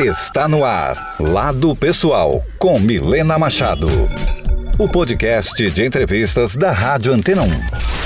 Está no ar, Lado Pessoal, com Milena Machado. O podcast de entrevistas da Rádio Antena 1.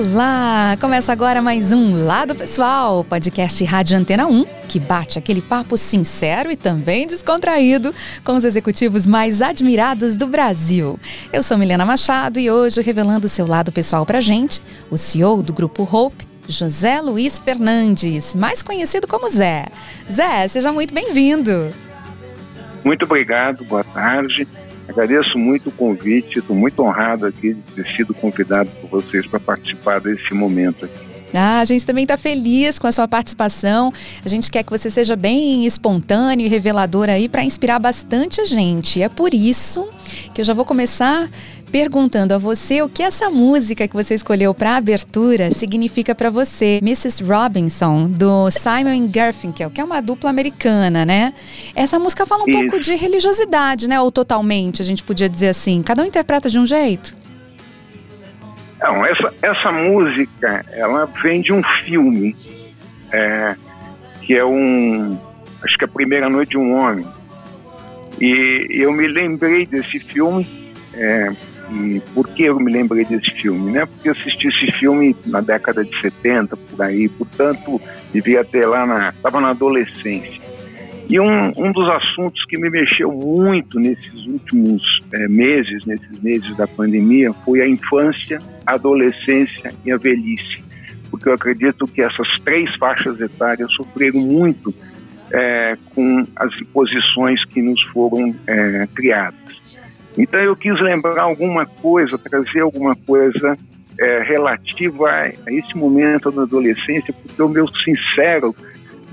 Olá! Começa agora mais um Lado Pessoal, podcast Rádio Antena 1, que bate aquele papo sincero e também descontraído com os executivos mais admirados do Brasil. Eu sou Milena Machado e hoje revelando seu lado pessoal pra gente, o CEO do Grupo Hope, José Luiz Fernandes, mais conhecido como Zé. Zé, seja muito bem-vindo. Muito obrigado, boa tarde. Agradeço muito o convite, estou muito honrado aqui de ter sido convidado por vocês para participar desse momento aqui. Ah, a gente também está feliz com a sua participação. A gente quer que você seja bem espontâneo e revelador aí para inspirar bastante a gente. É por isso que eu já vou começar perguntando a você o que essa música que você escolheu para abertura significa para você, Mrs. Robinson, do Simon Garfunkel, que é uma dupla americana, né? Essa música fala um Isso. pouco de religiosidade, né? Ou totalmente, a gente podia dizer assim. Cada um interpreta de um jeito. Não, essa, essa música, ela vem de um filme, é, que é um, acho que é a Primeira Noite de um Homem. E eu me lembrei desse filme é, e por que eu me lembrei desse filme? Né? Porque eu assisti esse filme na década de 70, por aí, portanto, devia ter lá na. estava na adolescência. E um, um dos assuntos que me mexeu muito nesses últimos é, meses, nesses meses da pandemia, foi a infância, a adolescência e a velhice. Porque eu acredito que essas três faixas etárias sofreram muito é, com as imposições que nos foram é, criadas. Então eu quis lembrar alguma coisa, trazer alguma coisa é, relativa a, a, esse momento da adolescência, porque o meu sincero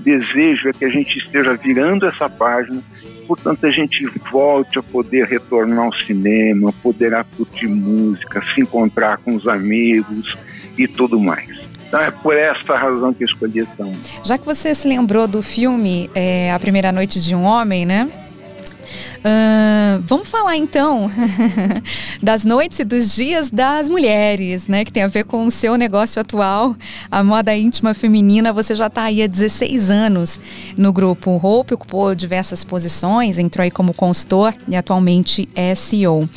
desejo é que a gente esteja virando essa página, portanto a gente volte a poder retornar ao cinema, poder curtir música, se encontrar com os amigos e tudo mais. Então é por essa razão que eu escolhi essa. Já que você se lembrou do filme é, A Primeira Noite de um Homem, né? Uh, vamos falar então das noites e dos dias das mulheres, né? Que tem a ver com o seu negócio atual, a moda íntima feminina. Você já está aí há 16 anos no grupo Hope, ocupou diversas posições, entrou aí como consultor e atualmente é CEO. Uh,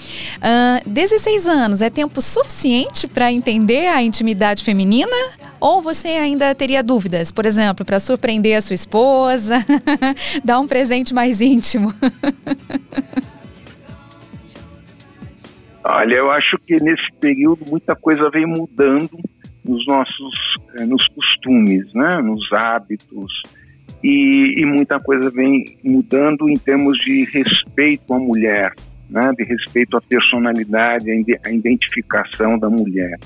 16 anos é tempo suficiente para entender a intimidade feminina? Ou você ainda teria dúvidas, por exemplo, para surpreender a sua esposa, dar um presente mais íntimo? Olha, eu acho que nesse período muita coisa vem mudando nos nossos eh, nos costumes, né? nos hábitos, e, e, muita coisa vem mudando em termos de respeito à mulher, né? de respeito à personalidade, à identificação da mulher.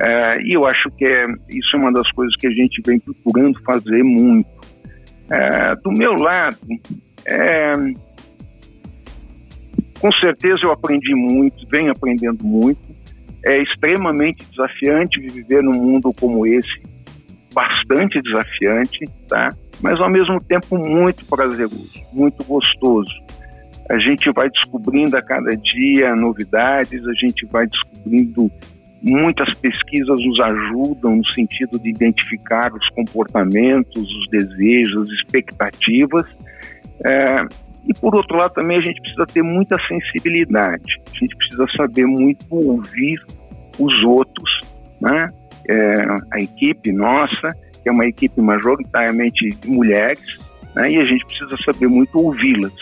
É, e eu acho que é, isso é uma das coisas que a gente vem procurando fazer muito. É, do meu lado, com certeza eu aprendi muito, venho aprendendo muito. É extremamente desafiante viver num mundo como esse, bastante desafiante, tá? Mas ao mesmo tempo muito prazeroso, muito gostoso. A gente vai descobrindo a cada dia novidades, a gente vai descobrindo Muitas pesquisas nos ajudam no sentido de identificar os comportamentos, os desejos, as expectativas. É, e por outro lado também a gente precisa ter muita sensibilidade. A gente precisa saber muito ouvir os outros, né? É, a equipe nossa, que é uma equipe majoritariamente de mulheres, né? e a gente precisa saber muito ouvi-las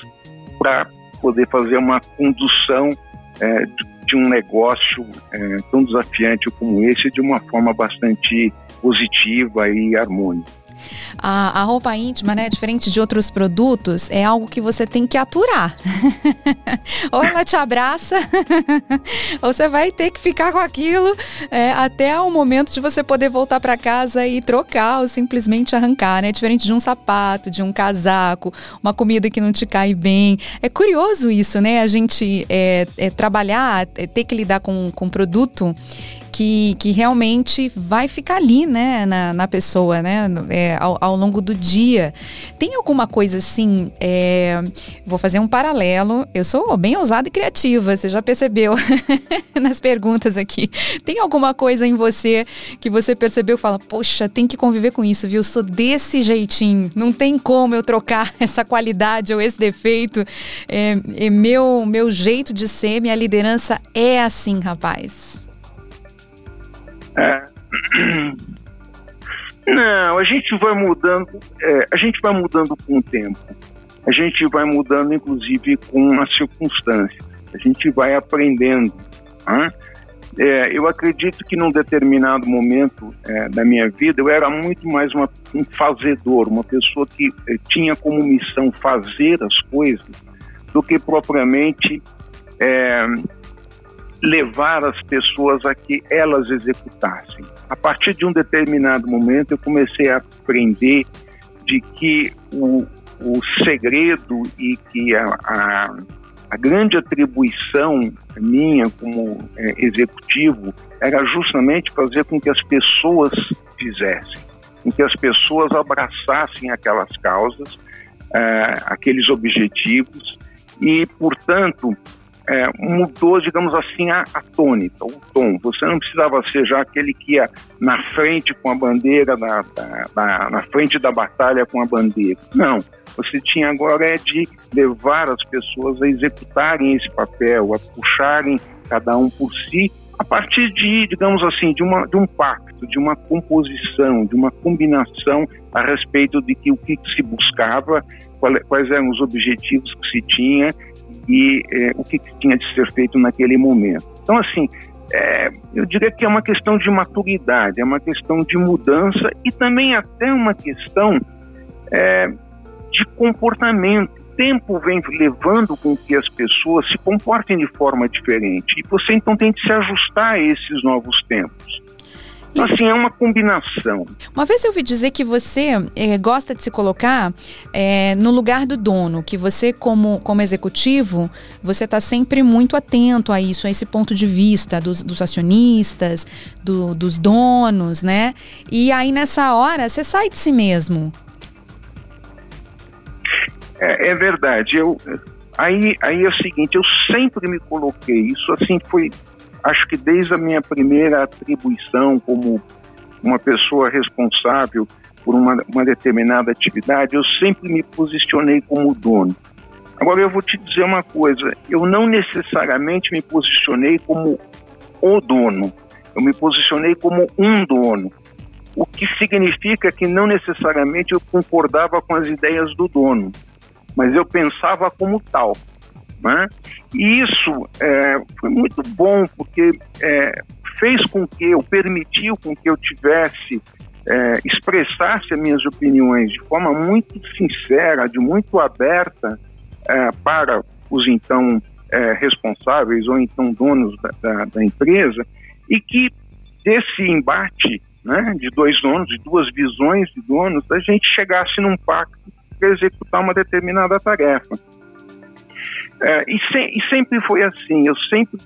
para poder fazer uma condução é, de um negócio é, tão desafiante como esse de uma forma bastante positiva e harmônica. A, a, roupa íntima, né, diferente de outros produtos, é algo que você tem que aturar. ou ela te abraça, ou você vai ter que ficar com aquilo é, até o momento de você poder voltar para casa e trocar ou simplesmente arrancar, né? Diferente de um sapato, de um casaco, uma comida que não te cai bem. É curioso isso, né? A gente é, é trabalhar, é ter que lidar com, com produto que, que realmente vai ficar ali, né, na, na pessoa, né, é, ao, ao, longo do dia. Tem alguma coisa assim, é, vou fazer um paralelo, eu sou bem ousada e criativa, você já percebeu nas perguntas aqui. Tem alguma coisa em você que você percebeu e fala, poxa, tem que conviver com isso, viu? Sou desse jeitinho, não tem como eu trocar essa qualidade ou esse defeito. É, é meu, meu jeito de ser, minha liderança é assim, rapaz. É. Não, a gente vai mudando, é, a gente vai mudando com o tempo. A gente vai mudando, inclusive, com as circunstâncias. A gente vai aprendendo. Né? É, eu acredito que num determinado momento é, da minha vida eu era muito mais uma, um fazedor, uma pessoa que é, tinha como missão fazer as coisas do que propriamente é, levar as pessoas a que elas executassem. A partir de um determinado momento eu comecei a aprender de que o, o segredo e que a, a a grande atribuição minha como é, executivo era justamente fazer com que as pessoas fizessem, com que as pessoas abraçassem aquelas causas, é, aqueles objetivos e, portanto, é, mudou, digamos assim, a, a, tônica, o tom. Você não precisava ser já aquele que ia na frente com a bandeira, na, frente da batalha com a bandeira. Não você tinha agora é de levar as pessoas a executarem esse papel, a puxarem cada um por si, a partir de, digamos assim, de, uma, de um pacto, de uma composição, de uma combinação a respeito de que o que se buscava, quais eram os objetivos que se tinha e é, o que tinha de ser feito naquele momento. Então, assim, é, eu diria que é uma questão de maturidade, é uma questão de mudança e também até uma questão é, de comportamento. Tempo vem levando com que as pessoas se comportem de forma diferente e você então tem que se ajustar a esses novos tempos. Então, assim, é uma combinação. Uma vez eu ouvi dizer que você é, gosta de se colocar é, no lugar do dono, que você, como, como executivo, você está sempre muito atento a isso, a esse ponto de vista dos, dos acionistas, do, dos donos, né? E aí, nessa hora, você sai de si mesmo. É, é, verdade. Eu, aí, aí é o seguinte, eu sempre me coloquei, isso assim foi, acho que desde a minha primeira atribuição como uma pessoa responsável por uma, uma determinada atividade, eu sempre me posicionei como dono. Agora eu vou te dizer uma coisa, eu não necessariamente me posicionei como o dono, eu me posicionei como um dono. O que significa que não necessariamente eu concordava com as ideias do dono mas eu pensava como tal. Né? E isso é, foi muito bom, porque é, fez com que eu, permitiu com que eu tivesse, é, expressasse as minhas opiniões de forma muito sincera, de muito aberta é, para os então é, responsáveis ou então donos da, da, da, empresa, e que desse embate né, de dois donos, de duas visões de donos, a gente chegasse num pacto para executar uma determinada tarefa. É, e, se, e, sempre foi assim, eu sempre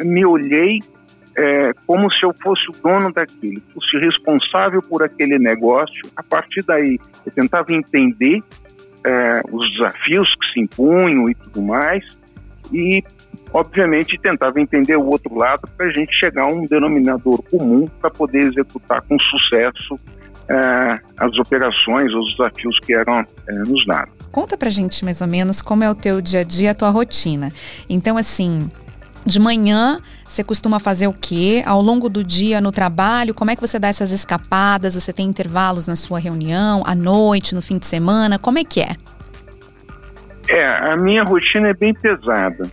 me olhei é, como se eu fosse o dono daquilo, fosse responsável por aquele negócio. A partir daí, eu tentava entender é, os desafios que se impunham e tudo mais, e, obviamente, tentava entender o outro lado para a gente chegar a um denominador comum para poder executar com sucesso é, as operações, os desafios que eram é, nos dados. Conta pra gente mais ou menos como é o teu dia a dia, a tua rotina. Então, assim, de manhã, você costuma fazer o quê? Ao longo do dia no trabalho, como é que você dá essas escapadas? Você tem intervalos na sua reunião, à noite, no fim de semana? Como é que é? É, a minha rotina é bem pesada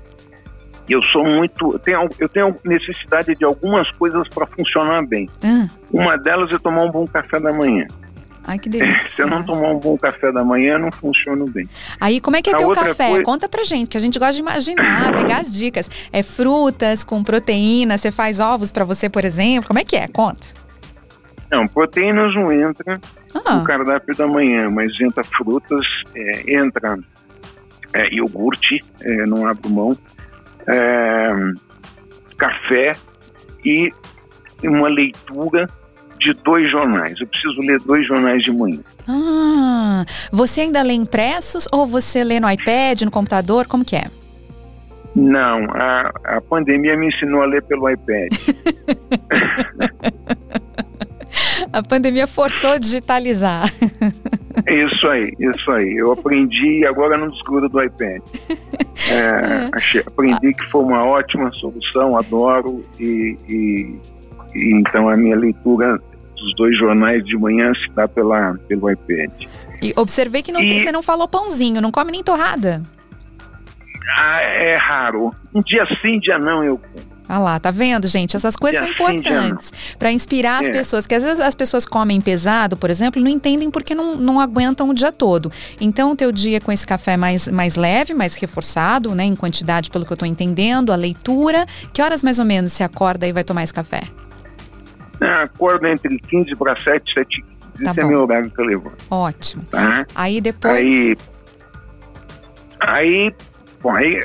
eu sou muito. Eu tenho, eu tenho necessidade de algumas coisas para funcionar bem. Ah. Uma delas é tomar um bom café da manhã. Ai, que delícia. Se eu não tomar um bom café da manhã, não funciona bem. Aí, como é que é a teu café? Coisa... Conta pra gente, que a gente gosta de imaginar, pegar as dicas. É frutas com proteína, você faz ovos para você, por exemplo? Como é que é? Conta. Não, proteínas não entra ah. no cardápio da manhã, mas entra frutas, é, entra é, iogurte, é, não abro mão, é, café e uma leitura de dois jornais. Eu preciso ler dois jornais de manhã. Ah, você ainda lê impressos ou você lê no iPad, no computador? Como que é? Não, a, a pandemia me ensinou a ler pelo iPad. a pandemia forçou a digitalizar. Isso aí, isso aí. Eu aprendi e agora não desgrudo do iPad. É, achei, aprendi que foi uma ótima solução, adoro e, e, e, então a minha leitura dos dois jornais de manhã se dá pela, pelo iPad. E observei que não e, tem, você não falou pãozinho, não come nem torrada. Ah, é raro. Um dia sim, dia não eu. Ah lá, tá vendo, gente? Essas coisas são importantes para inspirar as é. pessoas, que às vezes as pessoas comem pesado, por exemplo, e não entendem porque não, não aguentam o dia todo. Então, o teu dia com esse café mais, mais leve, mais reforçado, né, em quantidade, pelo que eu estou entendendo, a leitura. Que horas mais ou menos você acorda e vai tomar esse café? Ah, acordo entre 15 para 7, 7 Tá Esse é bom. é meu horário que eu levanto. Ótimo. Tá? Aí depois. Aí. Aí. Bom, aí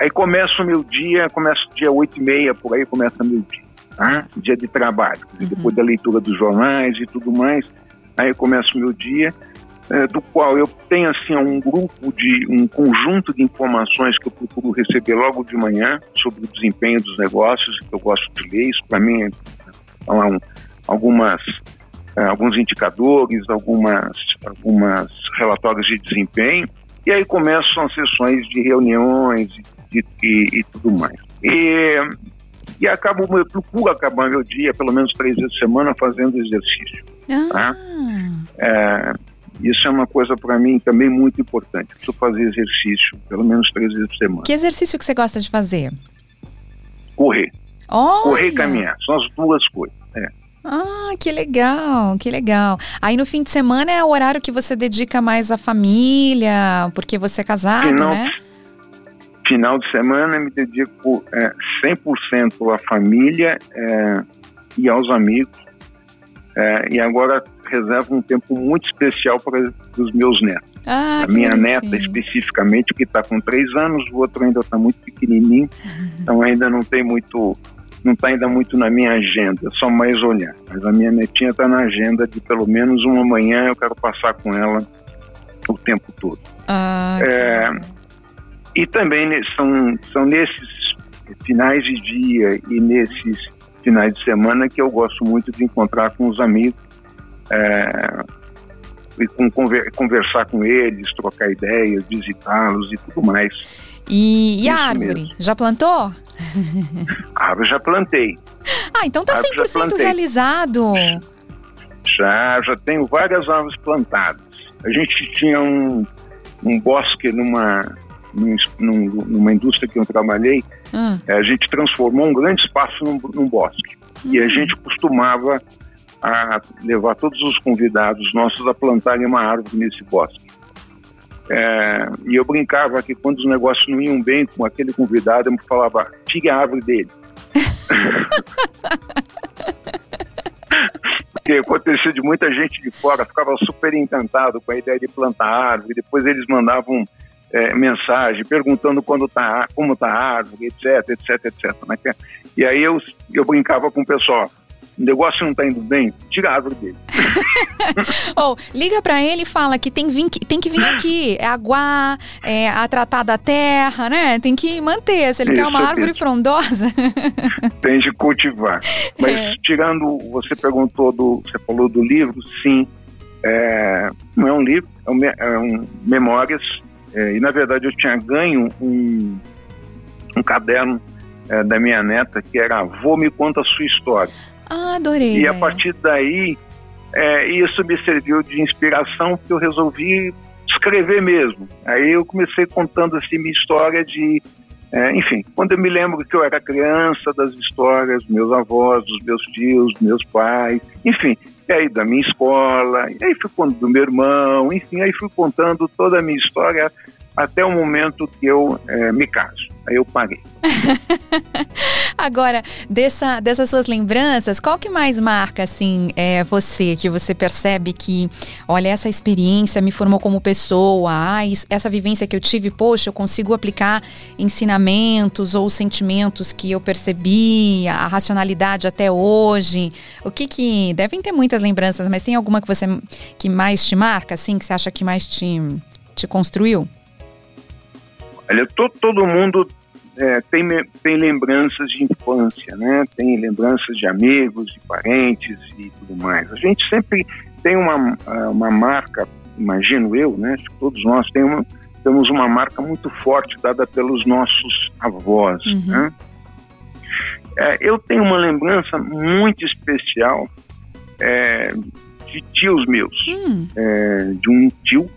Aí começa o meu dia, começa o dia 8 e meia, por aí começa o meu dia, tá? Dia de trabalho. Uhum. Depois da leitura dos jornais e tudo mais, aí começa o meu dia, é, do qual eu tenho assim um grupo de, um conjunto de informações que eu procuro receber logo de manhã sobre o desempenho dos negócios, que eu gosto de ler, isso para mim é falar um, algumas é, alguns indicadores, algumas, algumas relatórios de desempenho, e aí começam as sessões de reuniões e, e, e tudo mais. E, e acabo, eu procuro acabar meu dia, pelo menos três vezes por semana, fazendo exercício. Ah. Tá? É, isso é uma coisa para mim também muito importante. Eu preciso fazer exercício, pelo menos três vezes por semana. Que exercício que você gosta de fazer? Correr. Olha. Correr e caminhar. São as duas coisas. É. Ah, que legal, que legal. Aí no fim de semana é o horário que você dedica mais à família, porque você é casado, final, né? Final de semana me dedico é, 100% à família é, e aos amigos. É, e agora reservo um tempo muito especial para os meus netos. Ah, a minha neta, especificamente, que está com três anos, o outro ainda está muito pequenininho, uhum. então ainda não tem muito não está ainda muito na minha agenda, só mais olhar. Mas a minha netinha está na agenda de pelo menos uma manhã eu quero passar com ela o tempo todo. Ah, é, e também são, são nesses finais de dia e nesses finais de semana que eu gosto muito de encontrar com os amigos é, e com, conversar com eles, trocar ideias, visitá-los e tudo mais. E, e a árvore? Mesmo. Já plantou? A árvore já plantei. Ah, então tá 100% realizado. Já, já tenho várias árvores plantadas. A gente tinha um, um bosque numa, num, numa indústria que eu trabalhei, hum. a gente transformou um grande espaço num, num bosque. Hum. E a hum. gente costumava a levar todos os convidados nossos a plantarem uma árvore nesse bosque. É, e eu brincava que quando os negócios não iam bem com aquele convidado, eu falava, tire a árvore dele. Porque acontecia de muita gente de fora, ficava super encantado com a ideia de plantar árvore, depois eles mandavam é, mensagem perguntando quando tá, como está a árvore, etc, etc, etc. Né? E aí eu, eu brincava com o pessoal, o negócio não está indo bem, tira a árvore dele. oh, liga para ele e fala que tem, vim, tem que vir aqui, é aguar, é a tratar da terra, né? Tem que manter. Se ele isso, quer uma árvore frondosa. tem de cultivar. Mas é. tirando, você perguntou do, você falou do livro, sim. É, não é um livro, é um, é um memórias. É, e na verdade eu tinha ganho um, um caderno é, da minha neta que era Vô me conta a sua história. Ah, adorei. E a partir daí, é, isso me serviu de inspiração, porque eu resolvi escrever mesmo. Aí eu comecei contando assim minha história de. É, enfim, quando eu me lembro que eu era criança, das histórias dos meus avós, dos meus tios, dos meus pais, enfim, e aí da minha escola, e aí fui contando do meu irmão, enfim, aí fui contando toda a minha história até o momento que eu é, me caso. Aí eu parei. Agora, dessa, dessas suas lembranças, qual que mais marca, assim, é, você, que você percebe que, olha, essa experiência me formou como pessoa, ah, isso, essa vivência que eu tive, poxa, eu consigo aplicar ensinamentos ou sentimentos que eu percebi, a racionalidade até hoje. O que que, devem ter muitas lembranças, mas tem alguma que você, que mais te marca, assim, que você acha que mais te, te construiu? Olha, todo, mundo é, tem, tem lembranças de infância, né? Tem lembranças de amigos, de parentes e tudo mais. A gente sempre tem uma, uma marca, imagino eu, né? Todos nós temos uma, temos uma marca muito forte dada pelos nossos avós, uhum. né? É, eu tenho uma lembrança muito especial é, de tios meus, hum. é, de um tio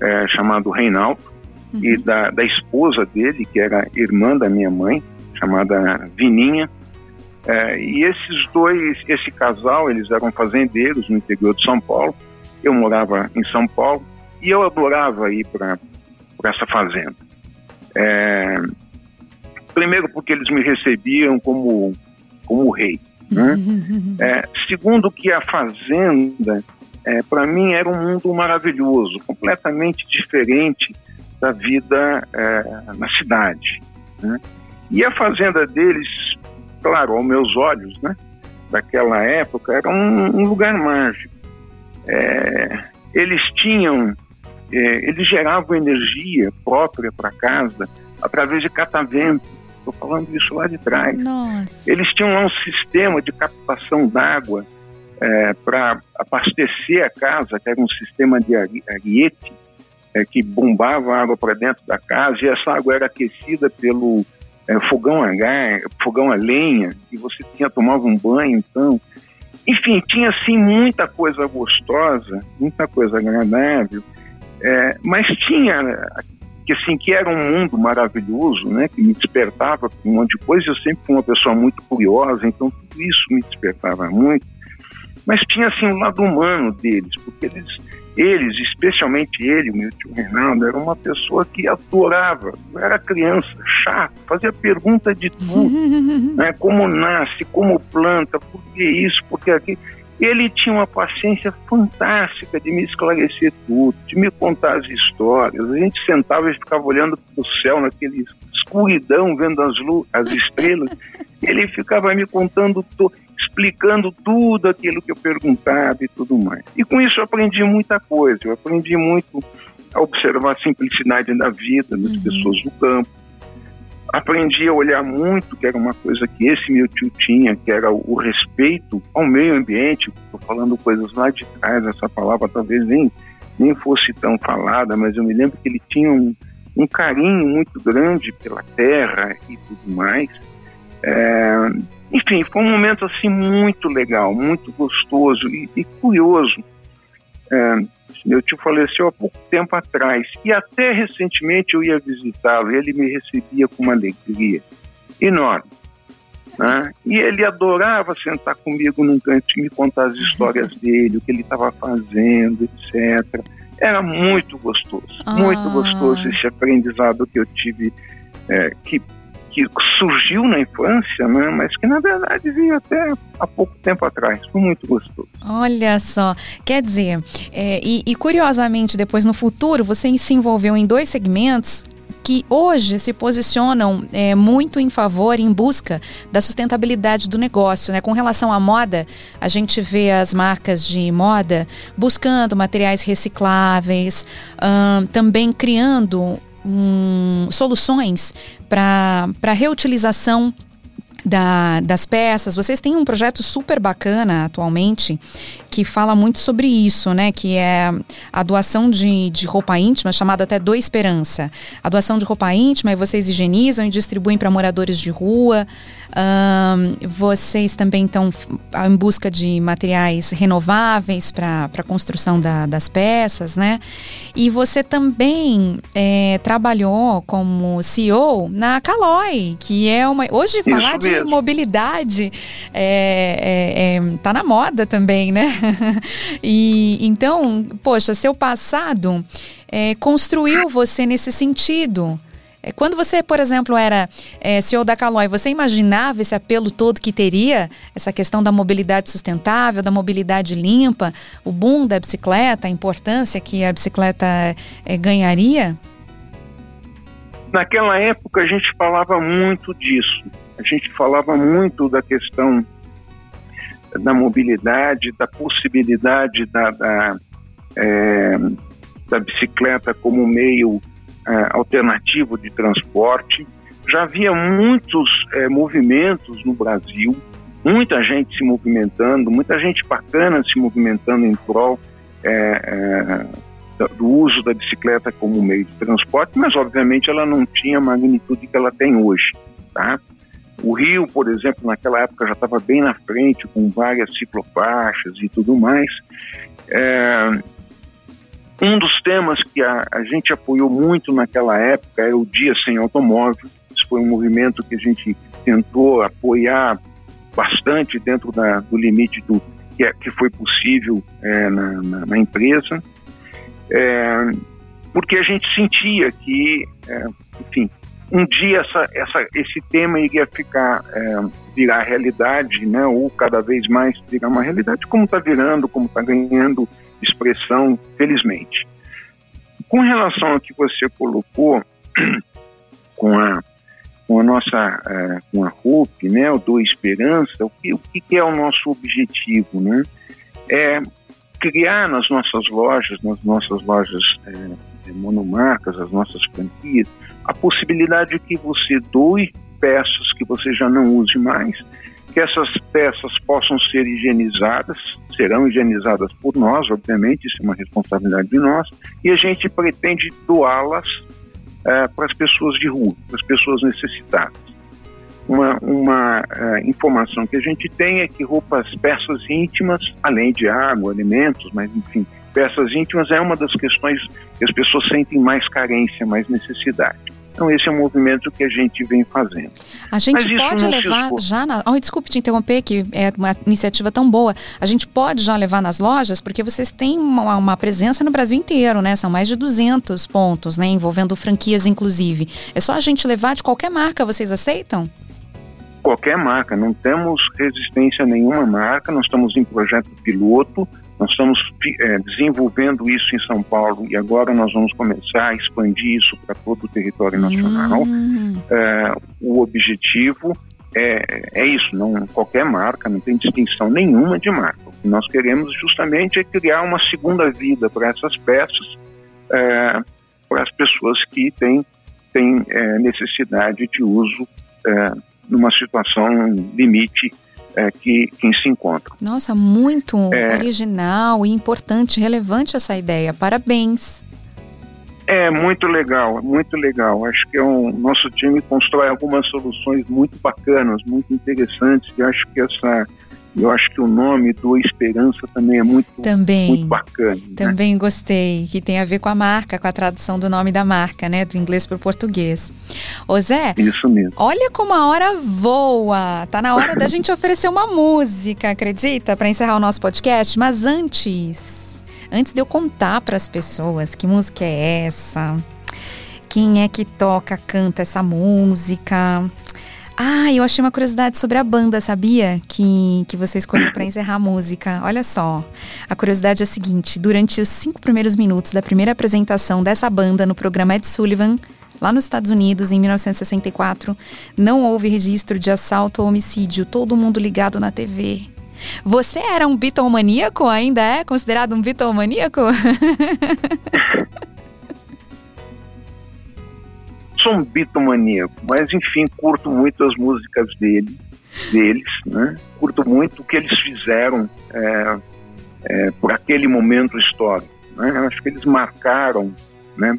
é, chamado Reinaldo, uhum. e da, da esposa dele, que era irmã da minha mãe, chamada Vininha. É, e esses dois, esse casal, eles eram fazendeiros no interior de São Paulo. Eu morava em São Paulo e eu adorava ir para essa fazenda. É, primeiro porque eles me recebiam como como rei. Né? É, segundo que a fazenda, é, para mim, era um mundo maravilhoso, completamente diferente da vida é, na cidade. Né? E a fazenda deles, claro, aos meus olhos, né, daquela época, era um, um lugar mágico. É, eles tinham, é, eles geravam energia própria para casa através de catavento. Estou falando isso lá de trás. Nossa. Eles tinham lá um sistema de captação d'água é, para abastecer a casa, que era um sistema de ariete, é, que bombava água para dentro da casa e essa água era aquecida pelo é, fogão a gás, fogão a lenha, e você tinha tomava um banho, então, enfim, tinha assim muita coisa gostosa, muita coisa agradável, é, mas tinha que assim que era um mundo maravilhoso, né, que me despertava com um monte de coisa. Eu sempre fui uma pessoa muito curiosa, então tudo isso me despertava muito. Mas tinha assim um lado humano deles, porque eles eles, especialmente ele, o meu tio Reinaldo, era uma pessoa que adorava, era criança, chato, fazia pergunta de tudo, né? como nasce, como planta, por que isso, por que aquilo. Ele tinha uma paciência fantástica de me esclarecer tudo, de me contar as histórias. A gente sentava e ficava olhando para o céu, naquele escuridão, vendo as, as estrelas. Ele ficava me contando tudo explicando tudo aquilo que eu perguntava e tudo mais. E com isso eu aprendi muita coisa. Eu aprendi muito a observar a simplicidade da vida das uhum. pessoas do campo. Aprendi a olhar muito, que era uma coisa que esse meu tio tinha, que era o, respeito ao meio ambiente. Estou falando coisas lá de trás, essa palavra talvez nem, nem fosse tão falada, mas eu me lembro que ele tinha um, um carinho muito grande pela terra e tudo mais. É, enfim, foi um momento assim muito legal, muito gostoso e, e curioso. É, meu tio faleceu há pouco tempo atrás e até recentemente eu ia visitá-lo e ele me recebia com uma alegria enorme. Né? E ele adorava sentar comigo num canto e me contar as histórias dele, o que ele estava fazendo, etc. Era muito gostoso, ah. muito gostoso esse aprendizado que eu tive, é, que que surgiu na infância, né, mas que na verdade veio até há pouco tempo atrás. Foi muito gostoso. Olha só, quer dizer, é, e, e curiosamente depois no futuro você se envolveu em dois segmentos que hoje se posicionam é, muito em favor, em busca da sustentabilidade do negócio. Né? Com relação à moda, a gente vê as marcas de moda buscando materiais recicláveis, hum, também criando um, soluções para reutilização da, das peças. Vocês têm um projeto super bacana atualmente que fala muito sobre isso, né? Que é a doação de, de roupa íntima, chamada até Do Esperança. A doação de roupa íntima e vocês higienizam e distribuem para moradores de rua. Um, vocês também estão em busca de materiais renováveis para a construção da, das peças, né? E você também é, trabalhou como CEO na Caloi, que é uma. Hoje, falar de mobilidade é, é, é, tá na moda também, né? e então, poxa, seu passado é, construiu você nesse sentido. É, quando você, por exemplo, era é, CEO da Caloi, você imaginava esse apelo todo que teria, essa questão da mobilidade sustentável, da mobilidade limpa, o boom da bicicleta, a importância que a bicicleta é, ganharia? Naquela época a gente falava muito disso. A gente falava muito da questão da mobilidade, da possibilidade da, da, é, da bicicleta como meio é, alternativo de transporte. Já havia muitos é, movimentos no Brasil, muita gente se movimentando, muita gente bacana se movimentando em prol é, do uso da bicicleta como meio de transporte, mas obviamente ela não tinha a magnitude que ela tem hoje. Tá? O Rio, por exemplo, naquela época já estava bem na frente, com várias ciclofaixas e tudo mais. Um dos temas que a, a, gente apoiou muito naquela época é o Dia Sem Automóvel. Isso foi um movimento que a gente tentou apoiar bastante dentro da, do limite do que, é, que foi possível é, na, na, na, empresa, é, porque a gente sentia que, é, enfim, um dia essa, essa, esse tema iria ficar é, virar realidade, né? Ou cada vez mais virar uma realidade, como está virando, como está ganhando expressão, felizmente. Com relação ao que você colocou com a com a nossa é, com a RUP, né? O do Esperança, o que, o que é o nosso objetivo, né? É criar nas nossas lojas, nas nossas lojas é, monomarcas, as nossas franquias, a possibilidade de que você doe peças que você já não use mais, que essas peças possam ser higienizadas, serão higienizadas por nós, obviamente, isso é uma responsabilidade de nós, e a gente pretende doá-las é, para as pessoas de rua, para as pessoas necessitadas. Uma, uma uh, informação que a gente tem é que roupas, peças íntimas, além de água, alimentos, mas enfim, peças íntimas é uma das questões que as pessoas sentem mais carência, mais necessidade. Então, esse é um movimento que a gente vem fazendo. A gente pode levar já na. Oh, desculpe te interromper, que é uma iniciativa tão boa. A gente pode já levar nas lojas, porque vocês têm uma, uma presença no Brasil inteiro, né? São mais de 200 pontos, né? Envolvendo franquias, inclusive. É só a gente levar de qualquer marca, vocês aceitam? Qualquer marca, não temos resistência a nenhuma marca, nós estamos em projeto piloto, nós estamos é, desenvolvendo isso em São Paulo e agora nós vamos começar a expandir isso para todo o território nacional. Hum. É, o objetivo é, é isso, não qualquer marca, não tem distinção nenhuma de marca. O que nós queremos justamente é criar uma segunda vida para essas peças, é, para as pessoas que têm, têm necessidade de uso numa situação limite é, que, que se encontram. Nossa, muito é, original e importante, relevante essa ideia. Parabéns. É muito legal, muito legal. Acho que é um, nosso time constrói algumas soluções muito bacanas, muito interessantes. E acho que essa eu acho que o nome do Esperança também é muito, também, muito bacana. Né? Também né? gostei, que tem a ver com a marca, com a tradução do nome da marca, né? Do inglês para o português. Ô Zé, Isso mesmo. olha como a hora voa. Tá na hora da gente oferecer uma música, acredita? Para encerrar o nosso podcast. Mas antes, antes de eu contar para as pessoas que música é essa, quem é que toca, canta essa música, ah, eu achei uma curiosidade sobre a banda, sabia? Que, que você escolheu para encerrar a música. Olha só. A curiosidade é a seguinte: durante os cinco primeiros minutos da primeira apresentação dessa banda no programa Ed Sullivan, lá nos Estados Unidos, em 1964, não houve registro de assalto ou homicídio, todo mundo ligado na TV. Você era um bitomaníaco? Ainda é considerado um bitomaníaco? sou um bitomaníaco, mas enfim, curto muito as músicas dele, deles, né? Curto muito o que eles fizeram é, é, por aquele momento histórico. Né? Acho que eles marcaram, né?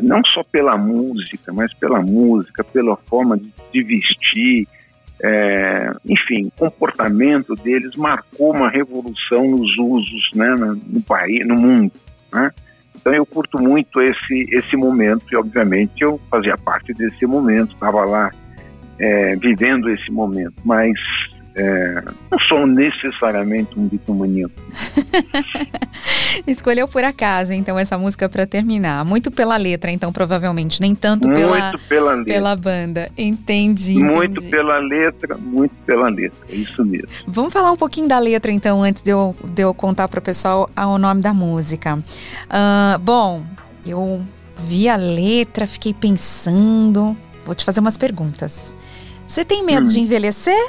Não só pela música, mas pela música, pela forma de, de vestir, é, enfim, o comportamento deles marcou uma revolução nos usos, né, no país, no mundo, né? Então eu curto muito esse, esse momento e obviamente eu fazia parte desse momento, estava lá é, vivendo esse momento, mas é, não sou necessariamente um bitomaníaco. Escolheu por acaso, então, essa música para terminar. Muito pela letra, então, provavelmente. Nem tanto pela, pela, letra. pela banda. Entendi, entendi. Muito pela letra, muito pela letra. É isso mesmo. Vamos falar um pouquinho da letra, então, antes de eu, de eu contar para o pessoal o nome da música. Uh, bom, eu vi a letra, fiquei pensando. Vou te fazer umas perguntas. Você tem medo hum. de envelhecer?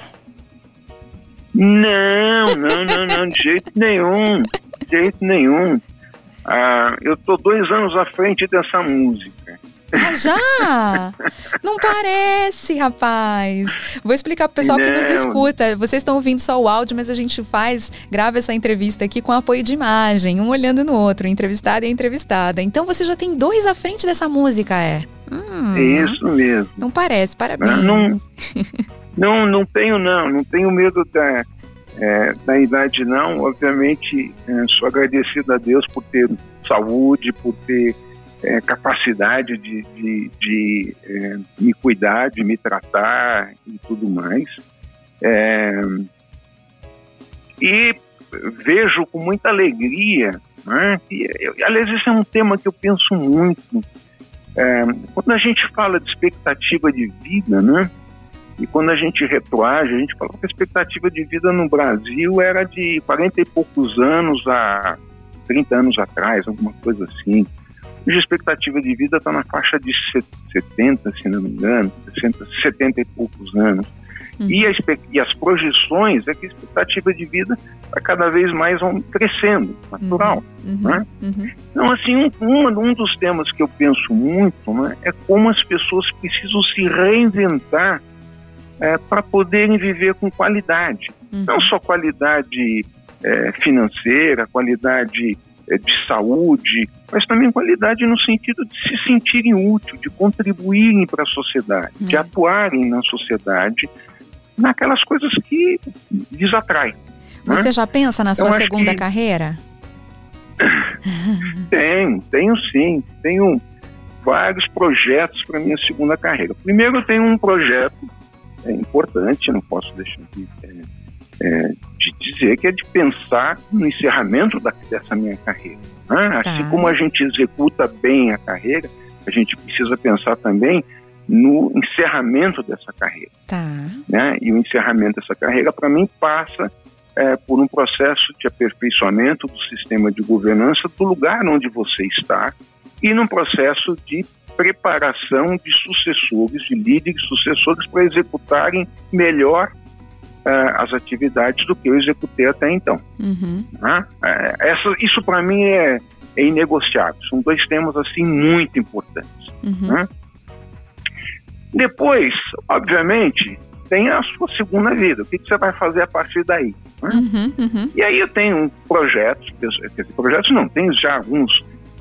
Não, não, não, não, de jeito nenhum, de jeito nenhum. Ah, eu tô dois anos à frente dessa música. Ah, já? Não parece, rapaz. Vou explicar pro pessoal Não. que nos escuta. Vocês estão ouvindo só o áudio, mas a gente faz, grava essa entrevista aqui com apoio de imagem, um olhando no outro, entrevistado e entrevistada. Então você já tem dois à frente dessa música, é? Hum, Isso mesmo. Não parece, parabéns. Não, não, não tenho não, não tenho medo da, é, da idade não. Obviamente, é, sou agradecido a Deus por ter saúde, por ter é, capacidade de, de, de é, me cuidar, de me tratar e tudo mais. É, e vejo com muita alegria, né, que, aliás, esse é um tema que eu penso muito. É, quando a gente fala de expectativa de vida, né, e quando a gente retroage, a gente fala que a expectativa de vida no Brasil era de 40 e poucos anos a 30 anos atrás, alguma coisa assim cuja expectativa de vida está na faixa de 70, se não me engano, 60, 70 e poucos anos. Uhum. E, a, e, as projeções é que a expectativa de vida está cada vez mais crescendo, natural. Uhum. uhum. Né? Uhum. Então, assim, um, um, um, dos temas que eu penso muito né, é como as pessoas precisam se reinventar é, para poderem viver com qualidade. Uhum. Não só qualidade é, financeira, qualidade é, de saúde, mas também qualidade no sentido de se sentirem úteis, de contribuírem para a sociedade, de hum. atuarem na sociedade naquelas coisas que lhes atraem. Né? Você né? já pensa na sua segunda que... carreira? tenho, tenho sim. Tenho vários projetos para minha segunda carreira. Primeiro, eu tenho um projeto é, importante, não posso deixar de, é, é, de dizer, que é de pensar no encerramento da, dessa minha carreira. Né? Tá. Assim como a gente executa bem a carreira, a gente precisa pensar também no encerramento dessa carreira. Tá. Né? E o encerramento dessa carreira, para mim, passa é, por um processo de aperfeiçoamento do sistema de governança do lugar onde você está e num processo de preparação de sucessores, de líderes sucessores para executarem melhor uh, as atividades do que eu executei até então. Uhum. Né? Uh, essa, isso para mim é, é inegociável. São dois temas assim muito importantes. Uhum. Né? Depois, obviamente, tem a sua segunda vida. O que, que você vai fazer a partir daí? Né? Uhum, uhum. E aí eu tenho projetos, projetos não, tenho já alguns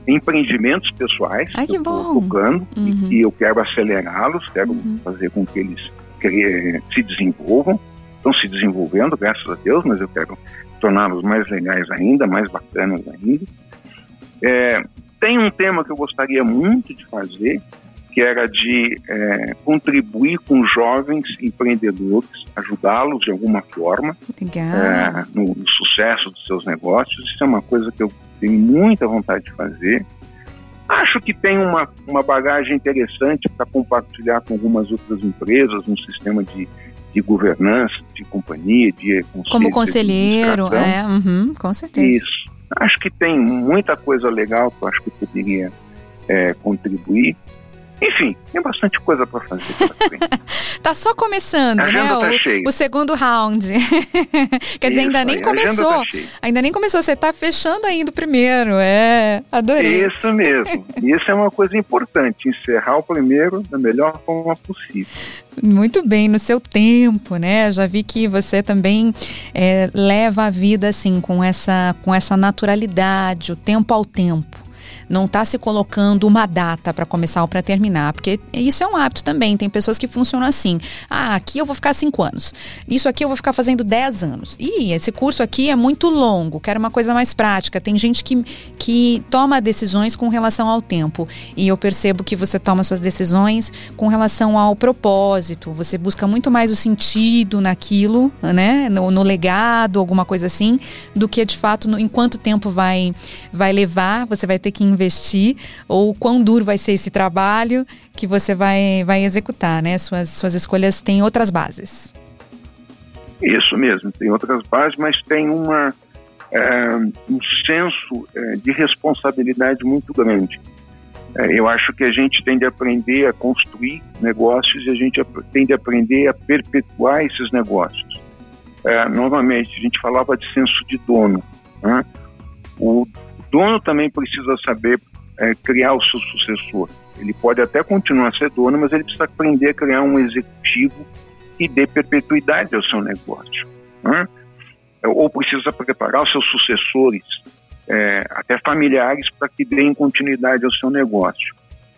empreendimentos pessoais Ai, que, eu estou tocando uhum. e, eu quero acelerá-los, quero uhum. fazer com que eles que, se desenvolvam estão se desenvolvendo, graças a Deus, mas eu quero torná-los mais legais ainda, mais bacanas ainda. É, tem um tema que eu gostaria muito de fazer, que era de é, contribuir com jovens empreendedores, ajudá-los de alguma forma é, no, no, sucesso dos seus negócios. Isso é uma coisa que eu tenho muita vontade de fazer. Acho que tem uma, uma bagagem interessante para compartilhar com algumas outras empresas, um sistema de de governança, de companhia, de Como conselheiro, é, uhum, com certeza. Isso. Acho que tem muita coisa legal que eu acho que eu poderia é, contribuir. Enfim, tem bastante coisa para fazer. tá só começando, né? Tá o, o, segundo round. Quer dizer, ainda nem começou. Tá ainda nem começou. Você tá fechando ainda o primeiro. É, adorei. Isso mesmo. Isso é uma coisa importante. Encerrar o primeiro da melhor forma possível. Muito bem, no seu tempo, né? Já vi que você também é, leva a vida assim com essa, com essa naturalidade, o tempo ao tempo não está se colocando uma data para começar ou para terminar, porque isso é um hábito também. Tem pessoas que funcionam assim. Ah, aqui eu vou ficar cinco anos. Isso aqui eu vou ficar fazendo dez anos. E esse curso aqui é muito longo, quero uma coisa mais prática. Tem gente que, que toma decisões com relação ao tempo. E eu percebo que você toma suas decisões com relação ao propósito. Você busca muito mais o sentido naquilo, né? No, no legado, alguma coisa assim, do que de fato no, em quanto tempo vai, vai levar, você vai ter que investir, ou quão duro vai ser esse trabalho que você vai, vai executar, né? Suas, suas escolhas têm outras bases. Isso mesmo, tem outras bases, mas tem uma, é, um senso é, de responsabilidade muito grande. É, eu acho que a gente tem de aprender a construir negócios e a gente tem de aprender a perpetuar esses negócios. É, novamente, a gente falava de senso de dono. Né? O dono também precisa saber é, criar o seu sucessor. Ele pode até continuar a ser dono, mas ele precisa aprender a criar um executivo que dê perpetuidade ao seu negócio. Né? Ou precisa preparar os seus sucessores é, até familiares, para que deem continuidade ao seu negócio.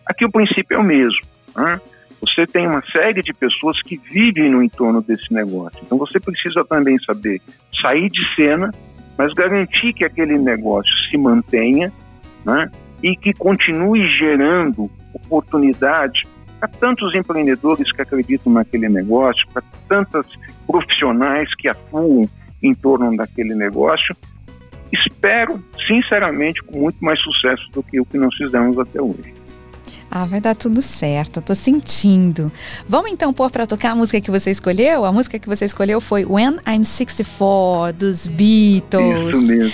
Aqui o princípio é o mesmo. Né? Você tem uma série de pessoas que vivem no entorno desse negócio. Então você precisa também saber sair de cena, mas garantir que aquele negócio se mantenha né? e que continue gerando oportunidade para tantos empreendedores que acreditam naquele negócio, para tantas profissionais que atuam em torno daquele negócio espero, sinceramente, com muito mais sucesso do que o que nós fizemos até hoje. Ah, vai dar tudo certo, eu tô sentindo. Vamos então pôr para tocar a música que você escolheu? A música que você escolheu foi When I'm 64, dos Beatles. Isso mesmo.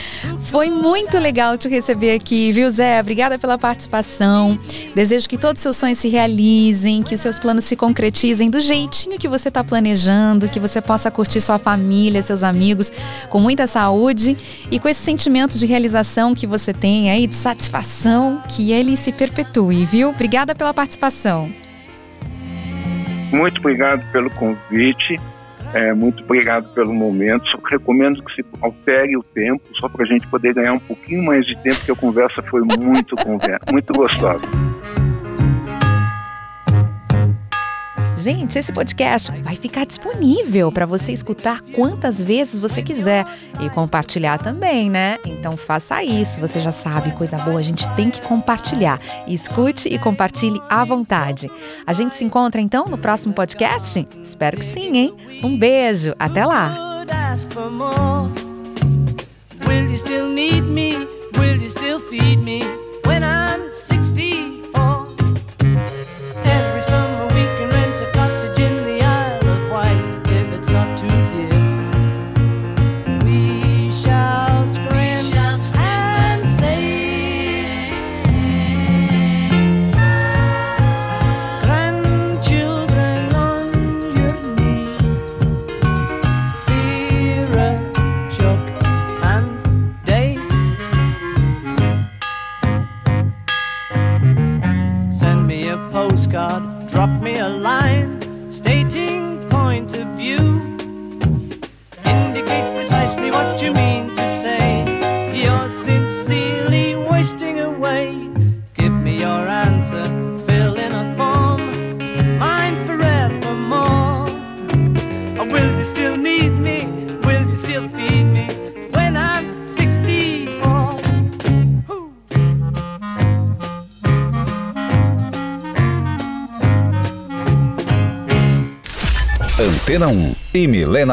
Foi muito legal te receber aqui, viu, Zé? Obrigada pela participação. Desejo que todos os seus sonhos se realizem, que os seus planos se concretizem do jeitinho que você está planejando, que você possa curtir sua família, seus amigos, com muita saúde e com esse sentimento de realização que você tem aí, de satisfação, que ele se perpetue, viu? Obrigada pela participação. Muito obrigado pelo convite. É, muito obrigado pelo momento. Só recomendo que se altere o tempo, só para a gente poder ganhar um pouquinho mais de tempo, porque a conversa foi muito, muito gostosa. Gente, esse podcast vai ficar disponível para você escutar quantas vezes você quiser e compartilhar também, né? Então faça isso. Você já sabe, coisa boa, a gente tem que compartilhar. Escute e compartilhe à vontade. A gente se encontra então no próximo podcast? Espero que sim, hein? Um beijo, até lá. Will you still need me? Will you still feed me when I'm 64?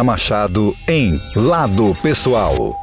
Machado em Lado Pessoal.